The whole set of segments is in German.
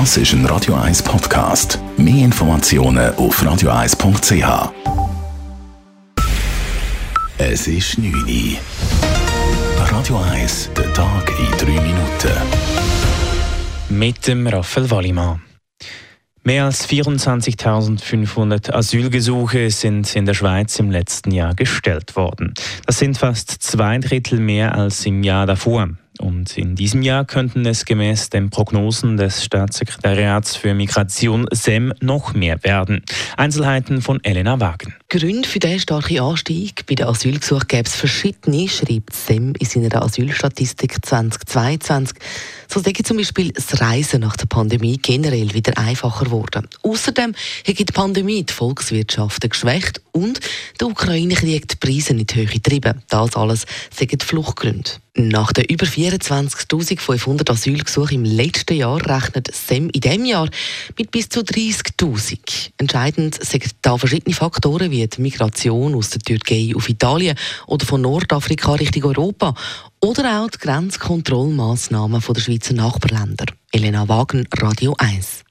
Das ist ein Radio 1 Podcast. Mehr Informationen auf radio1.ch. Es ist 9 Uhr. Radio 1, der Tag in 3 Minuten. Mit dem Raphael Wallimann. Mehr als 24.500 Asylgesuche sind in der Schweiz im letzten Jahr gestellt worden. Das sind fast zwei Drittel mehr als im Jahr davor. Und in diesem Jahr könnten es gemäß den Prognosen des Staatssekretariats für Migration SEM noch mehr werden. Einzelheiten von Elena Wagen. Gründe für diesen starken Anstieg bei den Asylgesuchen gäbe es verschiedene, schreibt SEM in seiner Asylstatistik 2022. So sei zum Beispiel das Reisen nach der Pandemie generell wieder einfacher geworden. Außerdem hat die Pandemie die Volkswirtschaften geschwächt und der Ukraine-Krieg die Preise in die Höhe getrieben. Das alles sind Fluchtgründe. Nach den über 24.500 Asylgesuchen im letzten Jahr rechnet SEM in diesem Jahr mit bis zu 30.000. Entscheidend sind da verschiedene Faktoren wie die Migration aus der Türkei auf Italien oder von Nordafrika Richtung Europa oder auch die Grenzkontrollmaßnahmen der Schweizer Nachbarländer. Elena Wagen, Radio 1.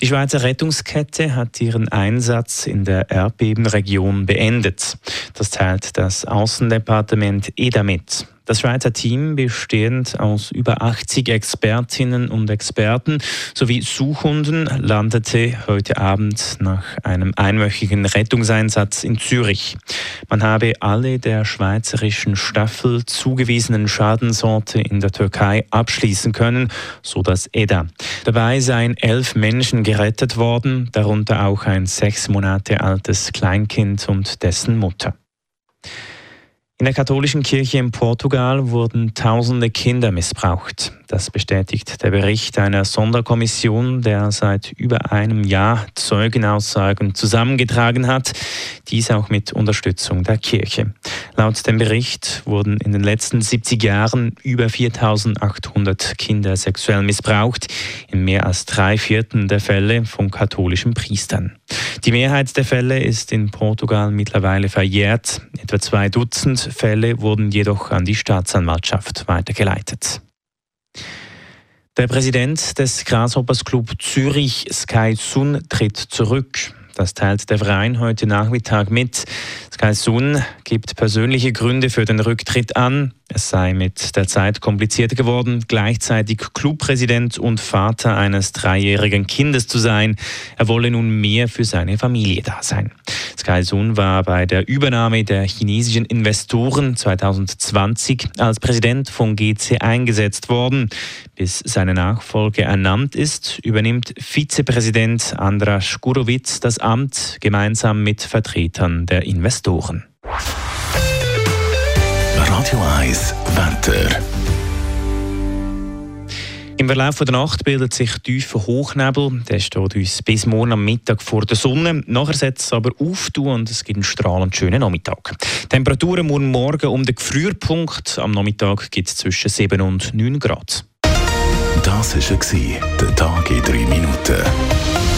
Die Schweizer Rettungskette hat ihren Einsatz in der Erdbebenregion beendet. Das teilt das Außendepartement EDA mit. Das Schweizer Team, bestehend aus über 80 Expertinnen und Experten sowie Suchhunden, landete heute Abend nach einem einwöchigen Rettungseinsatz in Zürich. Man habe alle der schweizerischen Staffel zugewiesenen Schadensorte in der Türkei abschließen können, so das EDA. Dabei seien elf Menschen gerettet worden, darunter auch ein sechs Monate altes Kleinkind und dessen Mutter. In der katholischen Kirche in Portugal wurden tausende Kinder missbraucht. Das bestätigt der Bericht einer Sonderkommission, der seit über einem Jahr Zeugenaussagen zusammengetragen hat, dies auch mit Unterstützung der Kirche. Laut dem Bericht wurden in den letzten 70 Jahren über 4800 Kinder sexuell missbraucht, in mehr als drei Vierteln der Fälle von katholischen Priestern. Die Mehrheit der Fälle ist in Portugal mittlerweile verjährt. Etwa zwei Dutzend Fälle wurden jedoch an die Staatsanwaltschaft weitergeleitet. Der Präsident des Grasshoppers Club Zürich, Sky Sun, tritt zurück. Das teilt der Verein heute Nachmittag mit. Sky Sun gibt persönliche Gründe für den Rücktritt an. Es sei mit der Zeit komplizierter geworden, gleichzeitig Clubpräsident und Vater eines dreijährigen Kindes zu sein. Er wolle nun mehr für seine Familie da sein. Sky Sun war bei der Übernahme der chinesischen Investoren 2020 als Präsident von GC eingesetzt worden. Bis seine Nachfolge ernannt ist, übernimmt Vizepräsident Andras Gurowitz das Amt gemeinsam mit Vertretern der Investoren. Radio 1 Wetter. Verlauf der Nacht bildet sich tiefer Hochnebel. Der steht uns bis morgen am Mittag vor der Sonne. Nachher setzt es aber auf und es gibt einen strahlend schönen Nachmittag. Temperaturen morgen Morgen um den Gefrierpunkt. Am Nachmittag gibt es zwischen 7 und 9 Grad. Das war der Tag in 3 Minuten.